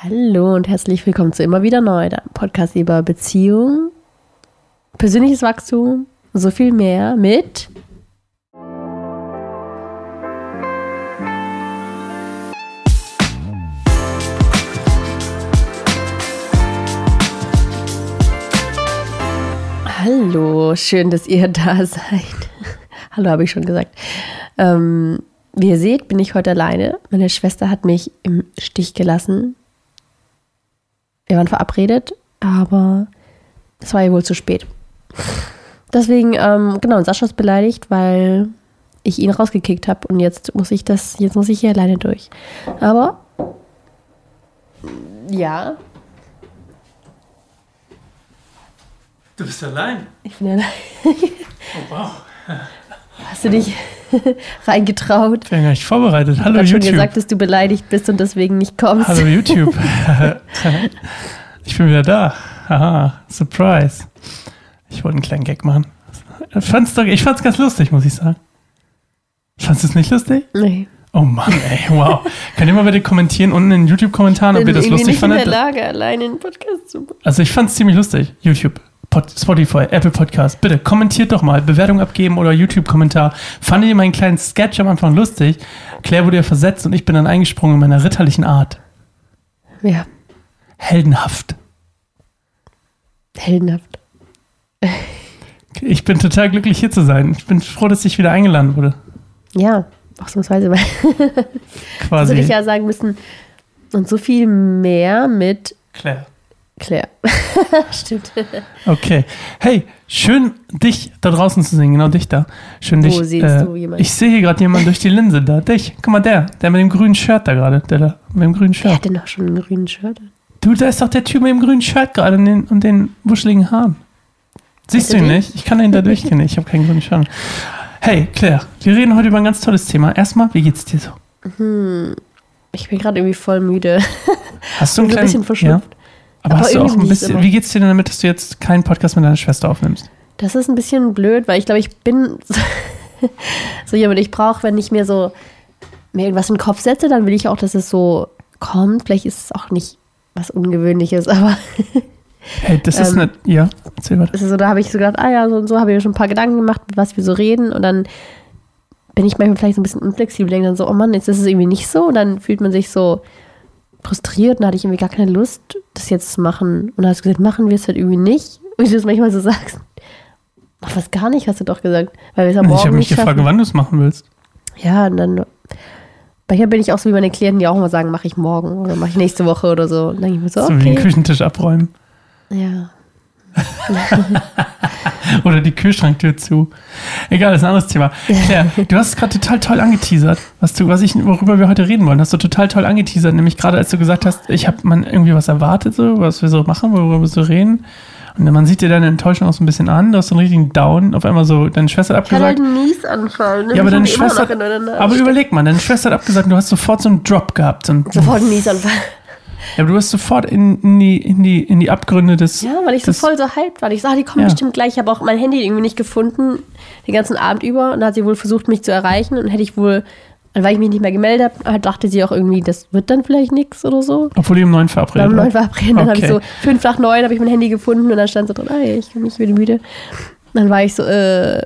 Hallo und herzlich willkommen zu immer wieder neu, der Podcast über Beziehung, persönliches Wachstum, so viel mehr mit Hallo, schön, dass ihr da seid. Hallo, habe ich schon gesagt. Ähm, wie ihr seht, bin ich heute alleine. Meine Schwester hat mich im Stich gelassen. Wir waren verabredet, aber es war ja wohl zu spät. Deswegen, ähm, genau, Sascha ist beleidigt, weil ich ihn rausgekickt habe und jetzt muss ich das, jetzt muss ich hier alleine durch. Aber ja, Du bist allein. ich bin allein. Oh, wow. Hast du dich reingetraut? Ich bin gar nicht vorbereitet. Hallo hast schon YouTube. gesagt, dass du beleidigt bist und deswegen nicht kommst. Hallo YouTube. ich bin wieder da. Haha, Surprise. Ich wollte einen kleinen Gag machen. Ich fand's, doch, ich fand's ganz lustig, muss ich sagen. Fandest du es nicht lustig? Nee. Oh Mann, ey, wow. Könnt ihr mal bitte kommentieren unten in den YouTube-Kommentaren, ob bin ihr das lustig nicht in der fandet? Lage, alleine einen Podcast zu machen. Also ich fand's ziemlich lustig. YouTube, Pod, Spotify, Apple Podcast. Bitte kommentiert doch mal. Bewertung abgeben oder YouTube-Kommentar. Fandet ihr meinen kleinen Sketch am Anfang lustig? Claire wurde ja versetzt und ich bin dann eingesprungen in meiner ritterlichen Art. Ja, Heldenhaft. heldenhaft. Ich bin total glücklich hier zu sein. Ich bin froh, dass ich wieder eingeladen wurde. Ja, ausnahmsweise. Weil Quasi. hätte ich ja sagen müssen. Und so viel mehr mit Claire. Claire. Stimmt. Okay. Hey, schön dich da draußen zu sehen. Genau dich da. Schön Wo dich. siehst du jemanden? Ich sehe hier gerade jemanden durch die Linse da. Dich. Guck mal, der. Der mit dem grünen Shirt da gerade. Der da. Mit dem grünen Wer Shirt. hat denn noch schon einen grünen Shirt? Du, da ist doch der Typ mit dem grünen Shirt gerade und den, und den wuscheligen Haaren. Siehst du ihn nicht? Ich kann ihn da durchgehen. Ich habe keinen grünen Shirt. Hey, Claire, wir reden heute über ein ganz tolles Thema. Erstmal, wie geht's dir so? Ich bin gerade irgendwie voll müde. Hast du ein bisschen verschnupft. Ja? Aber, Aber hast du auch ein bisschen, wie geht's dir denn damit, dass du jetzt keinen Podcast mit deiner Schwester aufnimmst? Das ist ein bisschen blöd, weil ich glaube, ich bin so jemand, ich brauche, wenn ich mir so mir irgendwas in den Kopf setze, dann will ich auch, dass es so kommt. Vielleicht ist es auch nicht was Ungewöhnliches, aber Hey, das ist Ähm, nicht, ja, erzähl ist so, da habe ich so gedacht, ah ja, so und so habe ich mir schon ein paar Gedanken gemacht, was wir so reden und dann bin ich manchmal vielleicht so ein bisschen unflexibel, denke dann so, oh Mann, jetzt ist es irgendwie nicht so und dann fühlt man sich so frustriert und da hatte ich irgendwie gar keine Lust, das jetzt zu machen und dann hast du gesagt, machen wir es halt irgendwie nicht und wie du es manchmal so sagst, mach was gar nicht, hast du doch gesagt, weil wir es am Ich Morgen habe mich gefragt, wann du es machen willst. Ja, und dann manchmal bin ich auch so wie meine Klienten, die auch immer sagen, mache ich morgen oder mache ich nächste Woche oder so. Und dann denke ich mir so, So wie den okay. Küchentisch abräumen. Ja. Oder die Kühlschranktür zu. Egal, das ist ein anderes Thema. Claire, du hast es gerade total toll angeteasert, was, du, was ich, worüber wir heute reden wollen. Hast du total toll angeteasert, nämlich gerade als du gesagt hast, ich habe man irgendwie was erwartet, so, was wir so machen, worüber wir so reden. Und man sieht dir deine Enttäuschung auch so ein bisschen an, du hast so einen richtigen Down, auf einmal so, deine Schwester hat Ich hatte abgesagt. einen Niesanfall. Ne? Ja, aber deine Schwester, aber überleg mal, deine Schwester hat abgesagt, und du hast sofort so einen Drop gehabt. So einen, Sofort einen Niesanfall. Ja, aber du hast sofort in, in, die, in, die, in die Abgründe des. Ja, weil ich so voll so hyped war. Ich sah, die kommen Ja. bestimmt gleich. Ich habe auch mein Handy irgendwie nicht gefunden, den ganzen Abend über. Und da hat sie wohl versucht, mich zu erreichen. Und hätte ich wohl, weil ich mich nicht mehr gemeldet habe, dachte sie auch irgendwie, das wird dann vielleicht nichts oder so. Obwohl die um neun verabredet war. neun verabreden. Dann habe ich Okay. so fünf nach neun habe ich mein Handy gefunden und dann stand so drin, ah, ich bin nicht wieder müde. Dann war ich so, äh,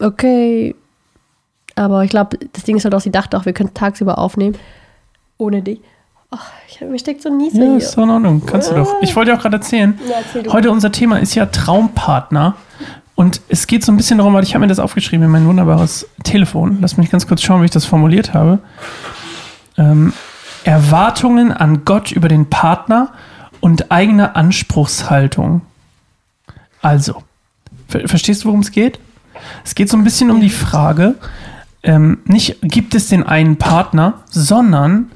okay. Aber ich glaube, das Ding ist halt auch, sie dachte auch, wir könnten tagsüber aufnehmen. Ohne dich. Oh, ich hab, mir steckt so ein Nieser Ja, hier. ist in Ordnung. Kannst du doch. Ich wollte dir auch gerade erzählen. Ja, erzähl. Heute unser Thema ist ja Traumpartner. Und es geht so ein bisschen darum, weil ich habe mir das aufgeschrieben in mein wunderbares Telefon. Lass mich ganz kurz schauen, wie ich das formuliert habe. Ähm, Erwartungen an Gott über den Partner und eigene Anspruchshaltung. Also, ver verstehst du, worum es geht? Es geht so ein bisschen um die Frage, ähm, nicht gibt es den einen Partner, sondern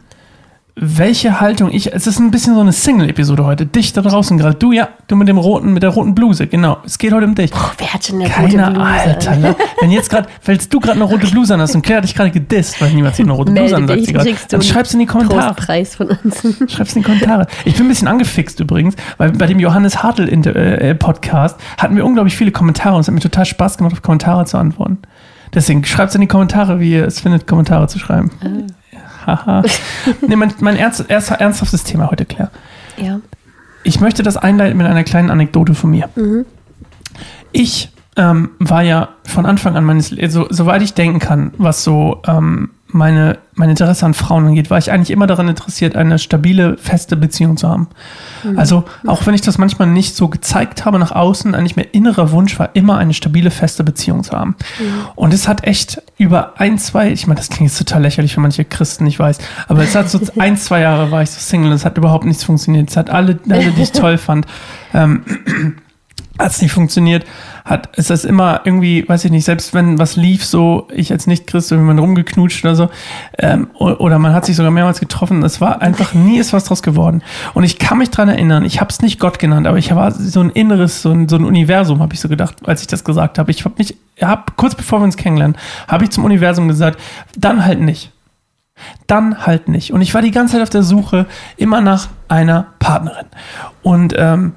welche Haltung ich. Es ist ein bisschen so eine Single-Episode heute. Dich da draußen gerade. Du, ja, du mit dem roten, mit der roten Bluse, genau. Es geht heute um dich. Oh, wer hat schon eine rote Keiner, Bluse? Alter. Ne? Wenn jetzt gerade, falls du gerade eine rote Bluse an hast und Claire hat dich gerade gedisst, weil niemand sich eine rote Bluse an sagt sie gerade, dann schreib's in die Kommentare. Trostpreis von uns. Schreib's in die Kommentare. Ich bin ein bisschen angefixt übrigens, weil bei dem Johannes Hartl äh, Podcast hatten wir unglaublich viele Kommentare und es hat mir total Spaß gemacht, auf Kommentare zu antworten. Deswegen schreibt's in die Kommentare, wie ihr es findet, Kommentare zu schreiben. Haha. nee, mein, mein ernst, erst, ernsthaftes Thema heute, Claire. Ja. Ich möchte das einleiten mit einer kleinen Anekdote von mir. Ich ähm, war ja von Anfang an meines, so, soweit ich denken kann, was so ähm, meine, mein Interesse an Frauen angeht, war ich eigentlich immer daran interessiert, eine stabile, feste Beziehung zu haben. Also, auch wenn ich das manchmal nicht so gezeigt habe nach außen, eigentlich mein innerer Wunsch war immer eine stabile, feste Beziehung zu haben. Und es hat echt über ein, zwei, ich meine, das klingt jetzt total lächerlich für manche Christen, ich weiß, aber es hat so ein, zwei Jahre war ich so Single, es hat überhaupt nichts funktioniert. Es hat alle, alle die ich toll fand, ähm, hat es nicht funktioniert, hat, ist das immer irgendwie, weiß ich nicht, selbst wenn was lief, so, ich als Nicht-Christ, wenn man rumgeknutscht oder so, ähm, oder man hat sich sogar mehrmals getroffen, es war einfach, nie ist was draus geworden. Und ich kann mich dran erinnern, ich habe es nicht Gott genannt, aber ich war so ein inneres, so ein, so ein Universum, habe ich so gedacht, als ich das gesagt habe. Ich habe mich, hab, kurz bevor wir uns kennenlernen, habe ich zum Universum gesagt, dann halt nicht dann halt nicht. Und ich war die ganze Zeit auf der Suche immer nach einer Partnerin. Und ähm,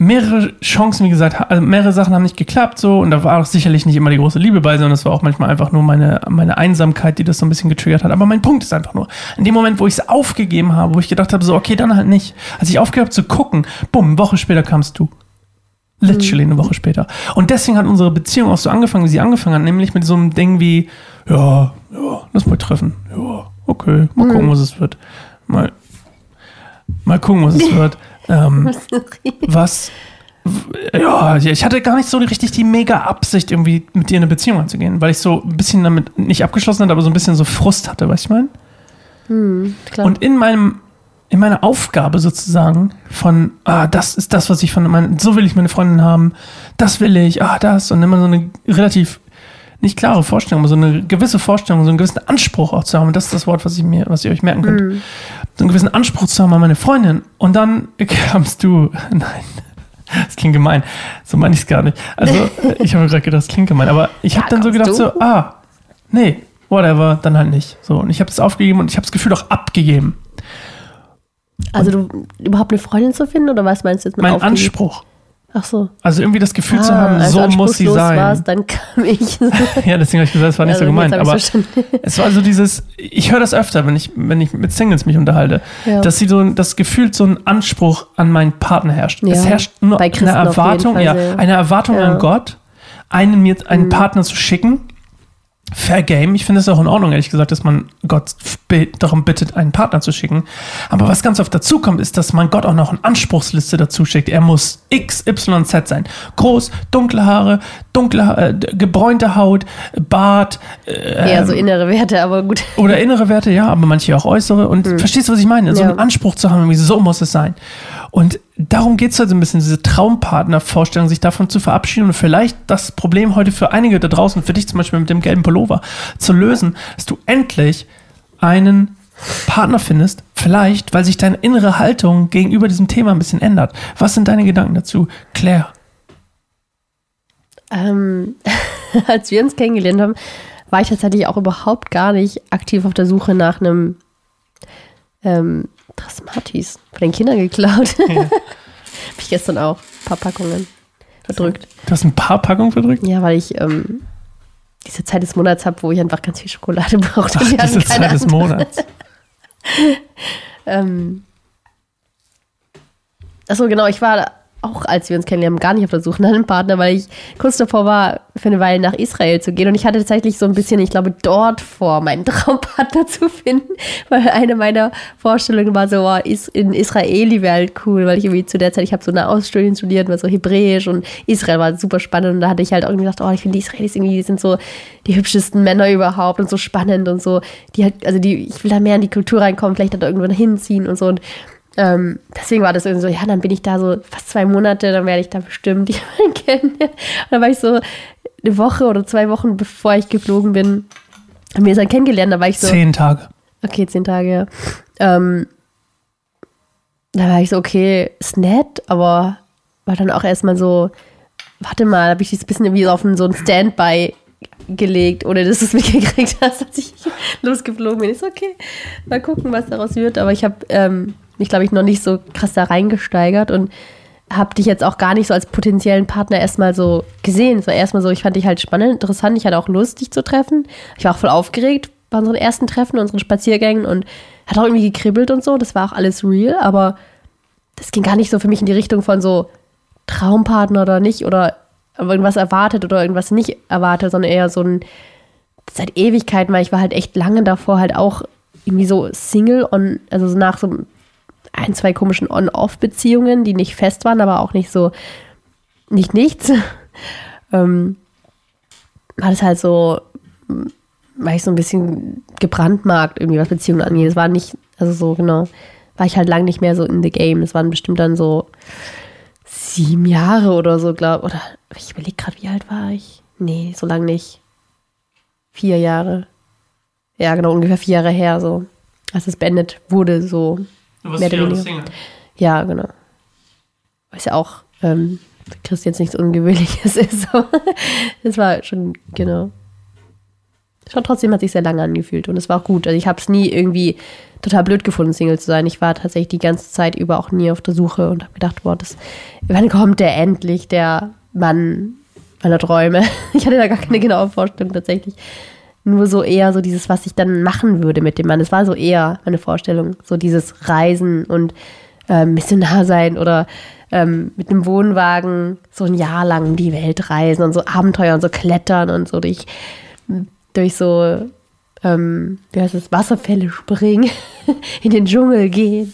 mehrere Chancen, wie gesagt, also mehrere Sachen haben nicht geklappt so und da war auch sicherlich nicht immer die große Liebe bei, sondern es war auch manchmal einfach nur meine, meine Einsamkeit, die das so ein bisschen getriggert hat. Aber mein Punkt ist einfach nur, in dem Moment, wo ich es aufgegeben habe, wo ich gedacht habe, so, okay, dann halt nicht. Als ich aufgehört habe zu gucken, bumm, eine Woche später kamst du. Literally eine Woche später. Und deswegen hat unsere Beziehung auch so angefangen, wie sie angefangen hat, nämlich mit so einem Ding wie, ja, ja, lass mal treffen. Ja, okay, mal gucken, was es wird. Mal, mal gucken, was es wird. Ähm, was, ja, ich hatte gar nicht so richtig die mega Absicht, irgendwie mit dir in eine Beziehung anzugehen, weil ich so ein bisschen damit nicht abgeschlossen hatte, aber so ein bisschen so Frust hatte, weißt du, ich meine? Klar. Und in meinem, in meiner Aufgabe sozusagen von, ah, das ist das, was ich von meinen, so will ich meine Freundin haben, das will ich, ah, das, und immer so eine relativ, nicht klare Vorstellung, aber so eine gewisse Vorstellung, so einen gewissen Anspruch auch zu haben. Und das ist das Wort, was ich mir, was ihr euch merken könnt. So einen gewissen Anspruch zu haben an meine Freundin. Und dann kamst du, nein, das klingt gemein. So meine ich es gar nicht. Also, ich habe gerade gedacht, das klingt gemein. Aber ich habe Ja, dann so gedacht, du? so, ah, nee, whatever, dann halt nicht. So, und ich habe es aufgegeben und ich habe das Gefühl auch abgegeben. Also du überhaupt eine Freundin zu finden oder was meinst du jetzt mit Mein aufgegeben? Anspruch. Ach so. Also irgendwie das Gefühl zu Ah, haben, als so muss sie sein. Warst, dann kam ich. Ja, deswegen habe ich gesagt, es war nicht so Also, gemeint. Aber es war so dieses, ich höre das öfter, wenn ich, wenn ich mit Singles mich unterhalte, Ja. dass sie so das Gefühl so ein Anspruch an meinen Partner herrscht. Ja, Es herrscht nur eine Erwartung, Fall ja, eine Erwartung Ja. Mhm. an Gott, einen mir einen Partner zu schicken. Fair Game. Ich finde es auch in Ordnung, ehrlich gesagt, dass man Gott darum bittet, einen Partner zu schicken. Aber was ganz oft dazu kommt, ist, dass man Gott auch noch eine Anspruchsliste dazu schickt. Er muss X, Y, Z sein. Groß, dunkle Haare, dunkle, äh, gebräunte Haut, Bart, äh, Eher so innere Werte, aber gut. oder innere Werte, ja, aber manche auch äußere. Und verstehst du, was ich meine? So. Ja. einen Anspruch zu haben, so muss es sein. Und darum geht es halt so ein bisschen, diese Traumpartnervorstellung, sich davon zu verabschieden und vielleicht das Problem heute für einige da draußen, für dich zum Beispiel mit dem gelben Pullover, zu lösen, dass du endlich einen Partner findest, vielleicht, weil sich deine innere Haltung gegenüber diesem Thema ein bisschen ändert. Was sind deine Gedanken dazu? Claire. Ähm, als wir uns kennengelernt haben, war ich tatsächlich auch überhaupt gar nicht aktiv auf der Suche nach einem ähm, Smarties von den Kindern geklaut. Hab ich gestern auch ein paar Packungen verdrückt. Du hast ein paar Packungen verdrückt? Ja, weil ich ähm, diese Zeit des Monats habe, wo ich einfach ganz viel Schokolade brauchte. Ach, diese Zeit des andere. Monats. Ähm, achso, genau, ich war auch, als wir uns kennenlernen, gar nicht auf der Suche nach einem Partner, weil ich kurz davor war, für eine Weile nach Israel zu gehen. Und ich hatte tatsächlich so ein bisschen, ich glaube, dort vor, meinen Traumpartner zu finden, weil eine meiner Vorstellungen war so, oh, in Israeli wäre halt cool, weil ich irgendwie zu der Zeit, ich habe so eine Ausstudien studiert, war so Hebräisch und Israel war super spannend. Und da hatte ich halt irgendwie gedacht, oh, ich finde die Israelis irgendwie, die sind so die hübschesten Männer überhaupt und so spannend und so. Die halt, also die, ich will da mehr in die Kultur reinkommen, vielleicht da irgendwann hinziehen und so. Und ähm, deswegen war das irgendwie so, ja, dann bin ich da so fast zwei Monate, dann werde ich da bestimmt jemanden kennen. Und dann war ich so eine Woche oder zwei Wochen, bevor ich geflogen bin, haben wir es dann kennengelernt, da war ich so, Zehn Tage. okay, zehn Tage, ja. Ähm, da war ich so, okay, ist nett, aber war dann auch erstmal so, warte mal, habe ich das bisschen wie so auf so ein Standby gelegt, ohne dass du es mitgekriegt hast, als ich losgeflogen bin. Ich so, okay, mal gucken, was daraus wird. Aber ich habe ähm, mich, glaube ich, noch nicht so krass da reingesteigert und habe dich jetzt auch gar nicht so als potenziellen Partner erstmal so gesehen. Es war erstmal so, ich fand dich halt spannend, interessant. Ich hatte auch Lust, dich zu treffen. Ich war auch voll aufgeregt, bei unseren ersten Treffen, unseren Spaziergängen und hat auch irgendwie gekribbelt und so. Das war auch alles real, aber das ging gar nicht so für mich in die Richtung von so Traumpartner oder nicht oder irgendwas erwartet oder irgendwas nicht erwartet, sondern eher so ein seit Ewigkeiten, weil ich war halt echt lange davor halt auch irgendwie so Single on, also so nach so ein, zwei komischen On-Off-Beziehungen, die nicht fest waren, aber auch nicht so, nicht nichts. ähm, war das halt so, war ich so ein bisschen gebrandmarkt, irgendwie was Beziehungen angeht. Es war nicht, also so genau, war ich halt lang nicht mehr so in the game. Es waren bestimmt dann so sieben Jahre oder so, glaube Oder ich überlege gerade, wie alt war ich? Nee, so lange nicht. Vier Jahre. Ja, genau, ungefähr vier Jahre her, so. Als es beendet wurde, so. Du warst Mehr oder weniger. Single. Ja, genau. Was ja auch ähm, für Chris jetzt nichts Ungewöhnliches ist. Das war schon, genau. Schon trotzdem hat sich sehr lange angefühlt und es war auch gut. Also ich habe es nie irgendwie total blöd gefunden, Single zu sein. Ich war tatsächlich die ganze Zeit über auch nie auf der Suche und habe gedacht, boah, das, wann kommt der endlich, der Mann meiner Träume? Ich hatte da gar keine genaue Vorstellung tatsächlich. Nur so eher so dieses, was ich dann machen würde mit dem Mann. Das war so eher meine Vorstellung. So dieses Reisen und ähm, Missionar sein oder ähm, mit einem Wohnwagen so ein Jahr lang die Welt reisen und so Abenteuer und so klettern und so durch, durch so, ähm, wie heißt es, Wasserfälle springen, in den Dschungel gehen.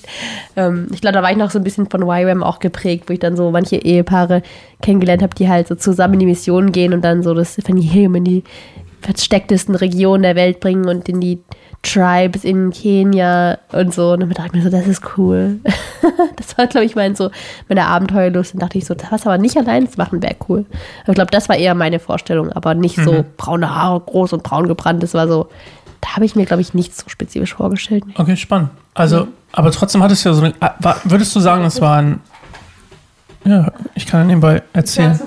Ähm, ich glaube, da war ich noch so ein bisschen von YWAM auch geprägt, wo ich dann so manche Ehepaare kennengelernt habe, die halt so zusammen in die Mission gehen und dann so das Evangelium in die verstecktesten Regionen der Welt bringen und in die Tribes in Kenia und so. Und dann dachte ich mir so, das ist cool. das war, glaube ich, mein so meine Abenteuerlust. Und dachte ich so, das aber nicht allein zu machen, wäre cool. Aber ich glaube, das war eher meine Vorstellung, aber nicht so braune Haare, groß und braun gebrannt. Das war so, da habe ich mir, glaube ich, nichts so spezifisch vorgestellt. Okay, spannend. Also, aber trotzdem hattest du ja so eine, ah, würdest du sagen, es war ein, ja, ich kann ja nebenbei erzählen.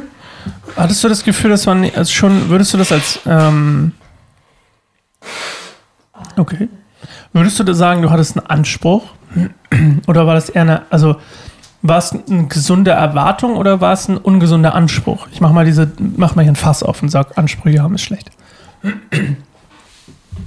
Hattest du das Gefühl, das war nie- also schon, würdest du das als, ähm, okay. Würdest du sagen, du hattest einen Anspruch? Oder war das eher eine, also, war es eine gesunde Erwartung oder war es ein ungesunder Anspruch? Ich mach mal diese, mach mal hier ein Fass auf und sag, Ansprüche haben ist schlecht.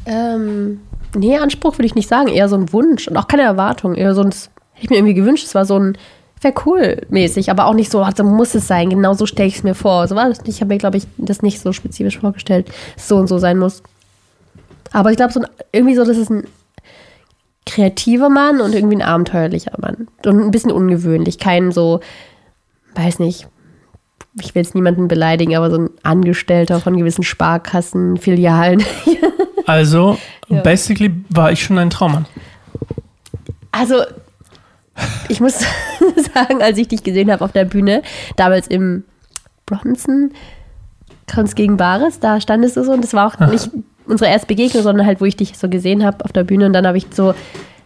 Ähm, nee, Anspruch würde ich nicht sagen, eher so ein Wunsch und auch keine Erwartung. Eher so ein, hätte ich mir irgendwie gewünscht, es war so ein, wäre cool mäßig, aber auch nicht so, so muss es sein, genau so stelle ich es mir vor. So war das nicht. Ich habe mir, glaube ich, das nicht so spezifisch vorgestellt, dass so und so sein muss. Aber ich glaube, so ein, irgendwie so, das ist ein kreativer Mann und irgendwie ein abenteuerlicher Mann. Und ein bisschen ungewöhnlich. Kein so, weiß nicht, ich will jetzt niemanden beleidigen, aber so ein Angestellter von gewissen Sparkassen, Filialen. Also, Ja. basically war ich schon ein Traummann. Also, ich muss sagen, als ich dich gesehen habe auf der Bühne, damals im Bronson, Kunst gegen Bares, da standest du so und das war auch nicht unsere erste Begegnung, sondern halt, wo ich dich so gesehen habe auf der Bühne und dann habe ich so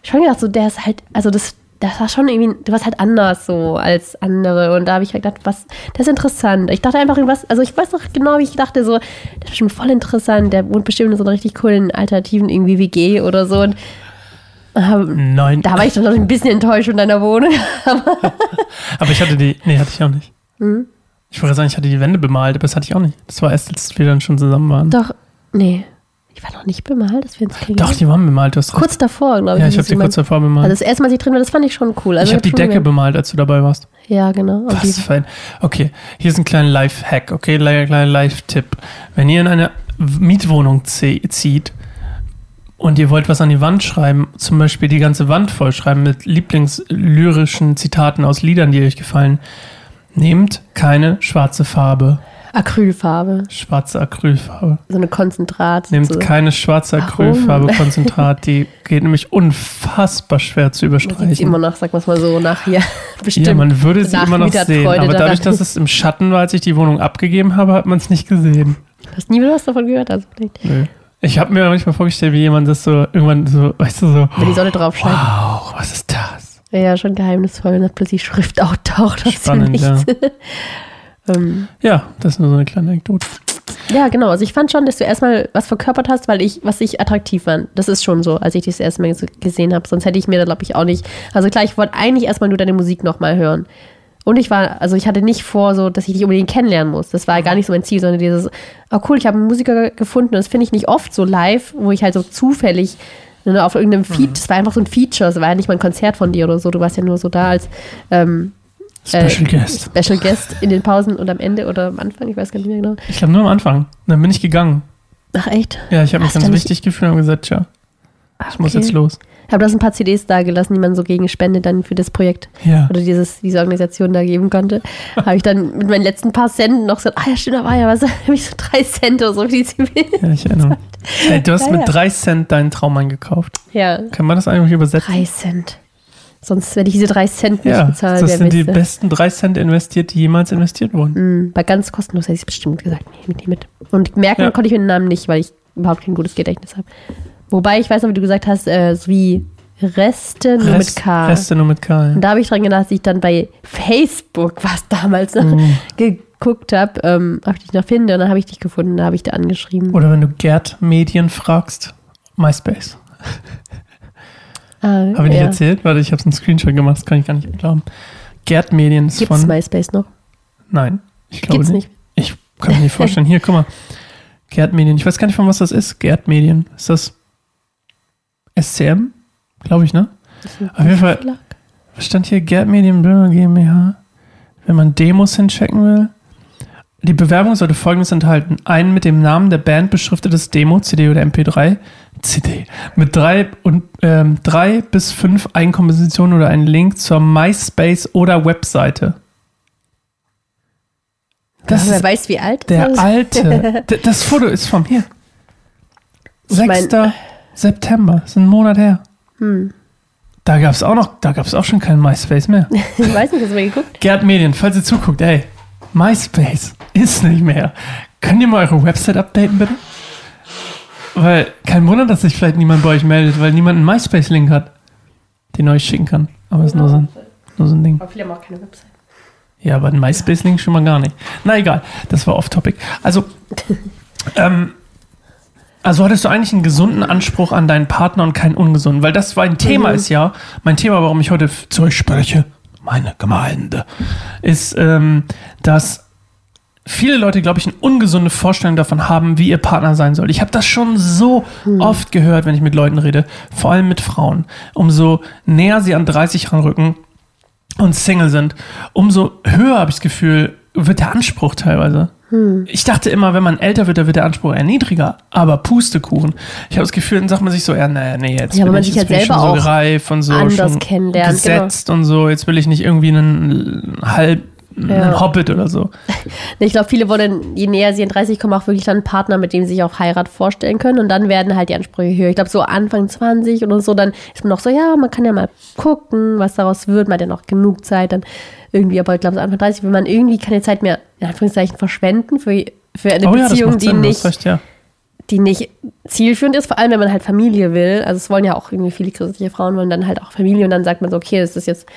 schon gedacht, so der ist halt, also das, das war schon irgendwie, du warst halt anders so als andere und da habe ich halt gedacht, was, das ist interessant. Ich dachte einfach irgendwas, also ich weiß noch genau, wie ich dachte so, das ist bestimmt voll interessant, der wohnt bestimmt in so einer richtig coolen alternativen irgendwie WG oder so und Nein. da war ich dann noch ein bisschen enttäuscht von deiner Wohnung. Aber ich hatte die, nee, hatte ich auch nicht. Mhm. Ich wollte sagen, ich hatte die Wände bemalt, aber das hatte ich auch nicht. Das war erst, als wir dann schon zusammen waren. Doch, nee. Ich war noch nicht bemalt, dass wir uns Doch, kennengelernt die waren bemalt, du hast recht. Kurz davor, glaube ich. Ja, ich habe es die kurz davor bemalt. Also das erste Mal, als ich drin war, das fand ich schon cool. Also ich habe die Decke mehr- bemalt, als du dabei warst. Ja, genau. Und Was für ein. Okay, hier ist ein kleiner Live-Hack, okay, kleiner Live-Tipp. Wenn ihr in eine Mietwohnung zie- zieht und ihr wollt was an die Wand schreiben, zum Beispiel die ganze Wand vollschreiben mit lieblingslyrischen Zitaten aus Liedern, die euch gefallen, nehmt keine schwarze Farbe, Acrylfarbe, schwarze Acrylfarbe. so eine Konzentrat. Nehmt so. keine schwarze? Acrylfarbe Konzentrat, die geht nämlich unfassbar schwer zu Man überstreichen. immer noch, sag mal mal so, nach hier. Bestimmt. Ja, man würde sie immer noch sehen, aber dadurch, dass es im Schatten war, als ich die Wohnung abgegeben habe, hat man es nicht gesehen. Du hast nie wieder was davon gehört, also vielleicht. Nö. Ich habe mir manchmal vorgestellt, wie jemand das so irgendwann so, weißt du, so, Wenn die Sonne drauf scheint. wow, was ist das? Ja, schon geheimnisvoll. Und dann plötzlich Schrift auftaucht Spannend, Nichts. ähm, Ja, das ist nur so eine kleine Anekdote. Ja, genau. Also ich fand schon, dass du erstmal was verkörpert hast, weil ich, was ich attraktiv fand. Das ist schon so, als ich dich das erste Mal gesehen habe. Sonst hätte ich mir da, glaube ich, auch nicht. Also klar, ich wollte eigentlich erstmal nur deine Musik nochmal hören. Und ich war, also ich hatte nicht vor, so, dass ich dich unbedingt kennenlernen muss. Das war gar nicht so mein Ziel, sondern dieses, oh cool, ich habe einen Musiker gefunden. Das finde ich nicht oft so live, wo ich halt so zufällig ne, auf irgendeinem Feed, das war einfach so ein Feature, es war ja nicht mal ein Konzert von dir oder so. Du warst ja nur so da als ähm, Special Guest. Special Guest in den Pausen und am Ende oder am Anfang, ich weiß gar nicht mehr genau. Ich glaube nur am Anfang. Dann bin ich gegangen. Ach echt? Ja, ich habe mich ganz wichtig gefühlt und gesagt, ja, ich muss Okay. jetzt los. Ich habe das ein paar CDs da gelassen, die man so gegen Spende dann für das Projekt Ja. oder dieses, diese Organisation da geben konnte. habe ich dann mit meinen letzten paar Cent noch so, ah ja, stimmt, da war ja was, habe ich so drei Cent oder so für die CD. Ja, ich erinnere. Hey, du hast Ja, mit ja. drei Cent deinen Traum eingekauft. Ja, Kann man das eigentlich übersetzen? drei Cent. Sonst werde ich diese drei Cent nicht Ja, bezahlen. das sind die besten drei Cent investiert, die jemals investiert wurden. Mhm, War ganz kostenlos, hätte ich es bestimmt gesagt. Nee, mit, mit. Und merken Ja. konnte ich mir den Namen nicht, weil ich überhaupt kein gutes Gedächtnis habe. Wobei, ich weiß noch, wie du gesagt hast, äh, so wie Reste nur Rest, mit K. Reste nur mit K. Und Ja. da habe ich dran gedacht, dass ich dann bei Facebook, was damals noch, Mhm. geguckt habe, ähm, ob ich dich noch finde. Und dann habe ich dich gefunden, da habe ich da angeschrieben. Oder wenn du Gerd Medien fragst, MySpace. Ah, Habe ich nicht ja. erzählt? Warte, ich habe einen Screenshot gemacht, das kann ich gar nicht glauben. Gerd Medien ist Gibt es von. MySpace noch? Nein, ich glaube Gibt's nicht. nicht. Ich kann mir nicht vorstellen. Hier, guck mal. Gerd Medien. Ich weiß gar nicht, von was das ist. Gerd Medien. Ist das SCM? Glaube ich, ne? Auf jeden Fall. Was stand hier? Gerd Medien GmbH. Wenn man Demos hinchecken will. Die Bewerbung sollte folgendes enthalten. Ein mit dem Namen der Band beschriftetes Demo, CD oder MP3, CD, mit drei, und, ähm, drei bis fünf Eigenkompositionen oder einen Link zur MySpace oder Webseite. Das Wer ist weiß, wie alt der ist? alte. Das Foto ist von hier. Ich mein- 6. September. Ist ein Monat her. Hm. Da gab es auch noch, da gab es auch schon kein MySpace mehr. Ich weiß nicht, hast du mal geguckt? Gerd Medien, falls ihr zuguckt, ey, MySpace ist nicht mehr. Könnt ihr mal eure Website updaten, bitte? Weil kein Wunder, dass sich vielleicht niemand bei euch meldet, weil niemand einen MySpace-Link hat, den euch schicken kann. Aber ist nur so ein, nur so ein Ding. Aber viele haben auch keine Website. Ja, aber ein MySpace-Link schon mal gar nicht. Na egal, das war off-topic. Also, ähm, also hattest du eigentlich einen gesunden Anspruch an deinen Partner und keinen ungesunden? Weil das war ein Thema Mhm. ist ja, mein Thema, warum ich heute zu euch spreche, meine Gemeinde, ist, ähm, dass viele Leute, glaube ich, eine ungesunde Vorstellung davon haben, wie ihr Partner sein soll. Ich habe das schon so oft gehört, wenn ich mit Leuten rede, vor allem mit Frauen. Umso näher sie an 30 ranrücken und Single sind, umso höher habe ich das Gefühl, wird der Anspruch teilweise. Ich dachte immer, wenn man älter wird, dann wird der Anspruch eher niedriger. Aber Pustekuchen. Ich habe das Gefühl, dann sagt man sich so, ja, nee, nee, jetzt Ja, bin man ich, sich jetzt halt bin selber schon so reif und so anders schon genau. gesetzt und so. Jetzt will ich nicht irgendwie einen halb Ja. Hobbit oder so. Ich glaube, viele wollen, je näher sie in 30 kommen, auch wirklich dann einen Partner, mit dem sie sich auch Heirat vorstellen können. Und dann werden halt die Ansprüche höher. Ich glaube, so Anfang 20 oder so, dann ist man noch so, ja, man kann ja mal gucken, was daraus wird. Man hat ja noch genug Zeit dann irgendwie. Aber ich glaube, so Anfang 30 will man irgendwie keine Zeit mehr, in Anführungszeichen, verschwenden für, für eine oh ja, Beziehung, macht die, Sinn, nicht, recht, ja. die nicht zielführend ist. Vor allem, wenn man halt Familie will. Also es wollen ja auch irgendwie viele christliche Frauen wollen dann halt auch Familie. Und dann sagt man so, okay, das ist jetzt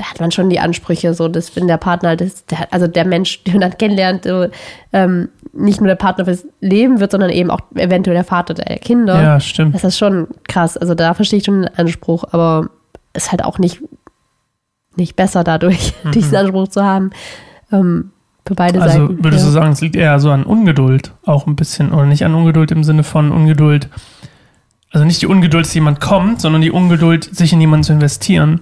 da hat man schon die Ansprüche, so dass wenn der Partner, das, der, also der Mensch, den man dann kennenlernt, so, ähm, nicht nur der Partner fürs Leben wird, sondern eben auch eventuell der Vater der Kinder. Ja, stimmt. Das ist schon krass. Also da verstehe ich schon den Anspruch, aber ist halt auch nicht, nicht besser dadurch, diesen Anspruch zu haben. Ähm, für beide Mhm. Also Seiten. würdest ja. du sagen, es liegt eher so an Ungeduld, auch ein bisschen, oder nicht an Ungeduld im Sinne von Ungeduld, also nicht die Ungeduld, dass jemand kommt, sondern die Ungeduld, sich in jemanden zu investieren.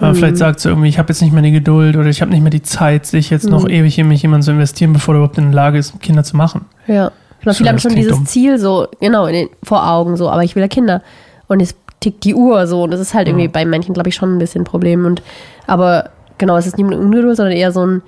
Mhm. vielleicht sagt so irgendwie, ich habe jetzt nicht mehr die Geduld oder ich habe nicht mehr die Zeit, sich jetzt noch Mhm. ewig in mich jemanden zu investieren, bevor er überhaupt in der Lage ist, Kinder zu machen. Ja. So, viele haben schon dieses dumm. Ziel so, genau, in den, vor Augen so, aber ich will ja Kinder. Und es tickt die Uhr so. Und das ist halt irgendwie bei manchen, glaube ich, schon ein bisschen ein Problem. Und, aber genau, es ist nicht eine Ungeduld, sondern eher so ein,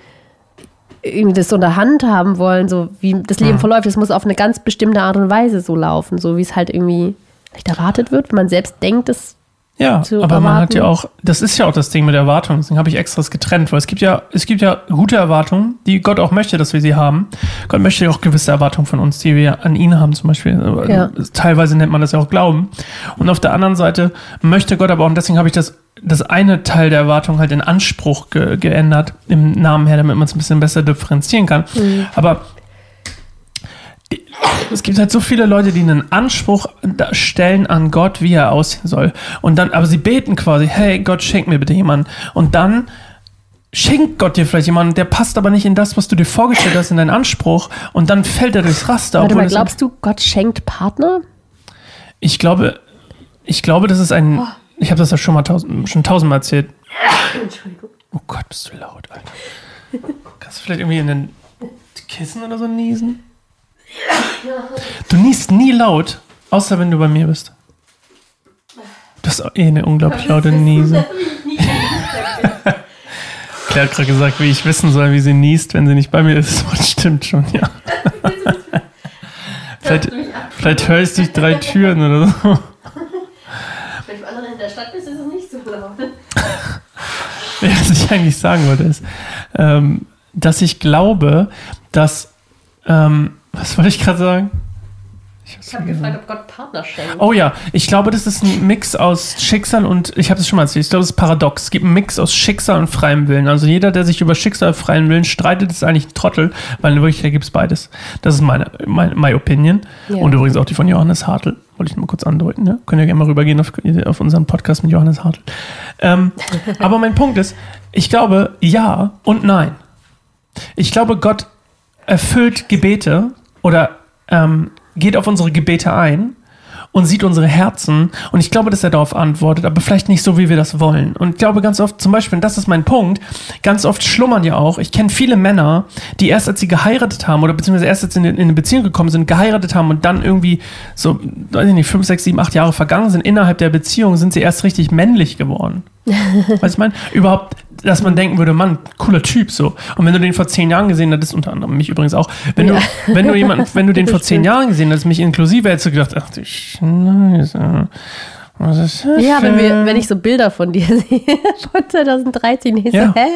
irgendwie das so in der Hand haben wollen, so wie das Leben Mhm. verläuft. Es muss auf eine ganz bestimmte Art und Weise so laufen, so wie es halt irgendwie vielleicht erwartet wird, wenn man selbst denkt, es Ja, aber man hat erwarten. ja auch, das ist ja auch das Ding mit Erwartungen, deswegen habe ich extras getrennt, weil es gibt ja, es gibt ja gute Erwartungen, die Gott auch möchte, dass wir sie haben. Gott möchte ja auch gewisse Erwartungen von uns, die wir an ihn haben zum Beispiel. Ja. Teilweise nennt man das ja auch Glauben. Und auf der anderen Seite möchte Gott aber auch, und deswegen habe ich das, das eine Teil der Erwartung halt in Anspruch ge geändert, im Namen her, damit man es ein bisschen besser differenzieren kann. Aber es gibt halt so viele Leute, die einen Anspruch stellen an Gott, wie er aussehen soll. Und dann, aber sie beten quasi, hey Gott, schenk mir bitte jemanden. Und dann schenkt Gott dir vielleicht jemanden, der passt aber nicht in das, was du dir vorgestellt hast, in deinen Anspruch und dann fällt er durchs Raster. Warte mal, glaubst du, Gott schenkt Partner? Ich glaube, ich glaube, das ist ein. Ich habe das ja schon mal tausend, schon tausendmal erzählt. Entschuldigung. Oh Gott, bist du laut, Alter. Kannst du vielleicht irgendwie in den Kissen oder so niesen? Du niest nie laut, außer wenn du bei mir bist. Du hast eh eine unglaublich laute Niese. Claire hat gerade gesagt, wie ich wissen soll, wie sie niest, wenn sie nicht bei mir ist. Das stimmt schon, ja. vielleicht, vielleicht höre ich es durch drei Türen oder so. Wenn du alleine in der Stadt bist, ist es nicht so laut. Was ich eigentlich sagen wollte, ist, ähm, dass ich glaube, dass. Ähm, was wollte ich gerade sagen? Ich habe gefragt, ob Gott Partner schenkt. Oh ja, ich glaube, das ist ein Mix aus Schicksal und, ich habe es schon mal erzählt, ich glaube, es ist paradox. Es gibt einen Mix aus Schicksal und freiem Willen. Also jeder, der sich über Schicksal und freien Willen streitet, ist eigentlich ein Trottel, weil in Wirklichkeit gibt es beides. Das ist meine, meine my opinion. Ja. Und übrigens auch die von Johannes Hartl. Wollte ich nur mal kurz andeuten. Ne? Könnt ihr gerne mal rübergehen auf, auf unseren Podcast mit Johannes Hartl. Ähm, aber mein Punkt ist, ich glaube, ja und nein. Ich glaube, Gott erfüllt Gebete oder ähm, geht auf unsere Gebete ein und sieht unsere Herzen. Und ich glaube, dass er darauf antwortet, aber vielleicht nicht so, wie wir das wollen. Und ich glaube ganz oft, zum Beispiel, und das ist mein Punkt, ganz oft schlummern ja auch. Ich kenne viele Männer, die erst als sie geheiratet haben oder beziehungsweise erst als sie in, in eine Beziehung gekommen sind, geheiratet haben und dann irgendwie so, weiß ich nicht, fünf, sechs, sieben, acht Jahre vergangen sind, innerhalb der Beziehung sind sie erst richtig männlich geworden. Weißt du, ich meine? Überhaupt, dass man denken würde, Mann, cooler Typ so. Und wenn du den vor zehn Jahren gesehen hättest, unter anderem mich übrigens auch, wenn Ja. du, wenn du jemanden, wenn du den vor zehn. Jahren gesehen hättest, mich inklusive, hättest du gedacht, ach du Scheiße. Was ist das Ja, wenn, wir, wenn ich so Bilder von dir sehe, von 2013, ich Ja. so, hä?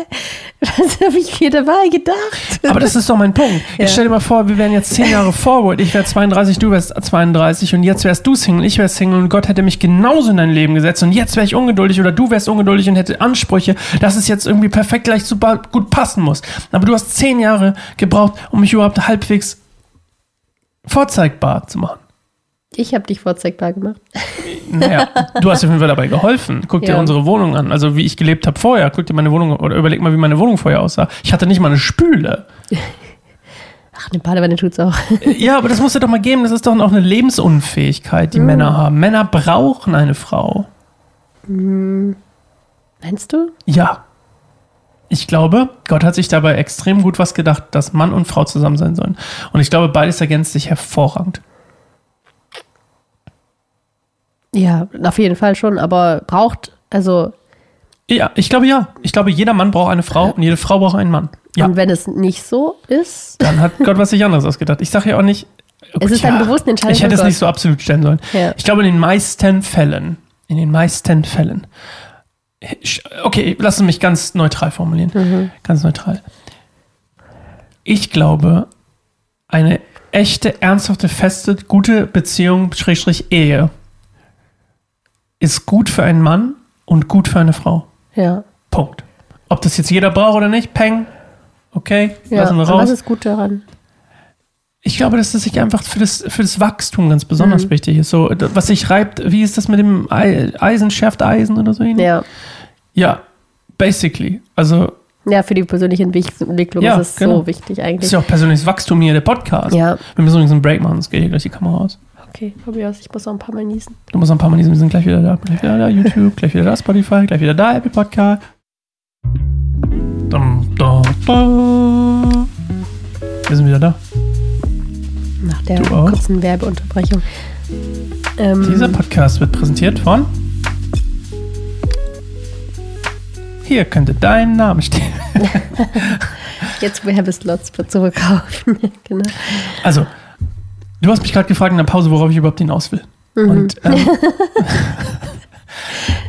Was habe ich mir dabei gedacht? Aber das ist doch mein Punkt. Ja. Ich stell dir mal vor, wir wären jetzt zehn Jahre forward. Ich wäre 32, du wärst 32 und jetzt wärst du Single, ich wär Single und Gott hätte mich genauso in dein Leben gesetzt und jetzt wäre ich ungeduldig oder du wärst ungeduldig und hätte Ansprüche, dass es jetzt irgendwie perfekt gleich super gut passen muss. Aber du hast zehn Jahre gebraucht, um mich überhaupt halbwegs vorzeigbar zu machen. Ich habe dich vorzeigbar gemacht. Naja, du hast auf jeden Fall dabei geholfen. Guck dir Ja. unsere Wohnung an. Also wie ich gelebt habe vorher. Guck dir meine Wohnung oder überleg mal, wie meine Wohnung vorher aussah. Ich hatte nicht mal eine Spüle. Ach, eine Badewanne tut's auch. Ja, aber das muss ja doch mal geben. Das ist doch auch eine Lebensunfähigkeit, die Männer haben. Männer brauchen eine Frau. Meinst du? Ja. Ich glaube, Gott hat sich dabei extrem gut was gedacht, dass Mann und Frau zusammen sein sollen. Und ich glaube, beides ergänzt sich hervorragend. Ja, auf jeden Fall schon, aber braucht, also, Ja, ich glaube ja. Ich glaube, jeder Mann braucht eine Frau und jede Frau braucht einen Mann. Ja, und wenn es nicht so ist, dann hat Gott was sich anderes ausgedacht. Ich sage ja auch nicht. oh Es ist ja, eine bewusste Entscheidung Ich hätte es nicht so absolut stellen sollen. Ja. Ich glaube, in den meisten Fällen, in den meisten Fällen, okay, lass es mich ganz neutral formulieren. Mhm. Ganz neutral. Ich glaube, eine echte, ernsthafte, feste, gute Beziehung, Schrägstrich Ehe, ist gut für einen Mann und gut für eine Frau. ja. Punkt. Ob das jetzt jeder braucht oder nicht, peng. Okay, ja. lassen wir raus. was ist gut daran? Ich glaube, dass das sich einfach für das, für das Wachstum ganz besonders Mhm. wichtig ist. So, was sich reibt, wie ist das mit dem Ei- Eisen schärft Eisen oder so? Ja. Ja, basically. Also, Ja, für die persönliche Entwick- Entwicklung Ja, ist es genau. so wichtig das eigentlich. ist ja auch persönliches Wachstum hier, der Podcast. Ja. Wir müssen übrigens einen Break machen, sonst geht hier gleich die Kamera aus. Okay, probier aus. Ich muss auch ein paar Mal niesen. Du musst noch ein paar Mal lesen, wir sind gleich wieder da. Gleich wieder da, YouTube, gleich wieder da, Spotify, gleich wieder da, Apple Podcast. Dum, dum, dum. Wir sind wieder da. Nach der kurzen Werbeunterbrechung. Ähm, Dieser Podcast wird präsentiert von. Hier könnte dein Name stehen. jetzt Werbeslots für zurückkaufen. genau. Also, du hast mich gerade gefragt in der Pause, worauf ich überhaupt hinaus will. Und ähm,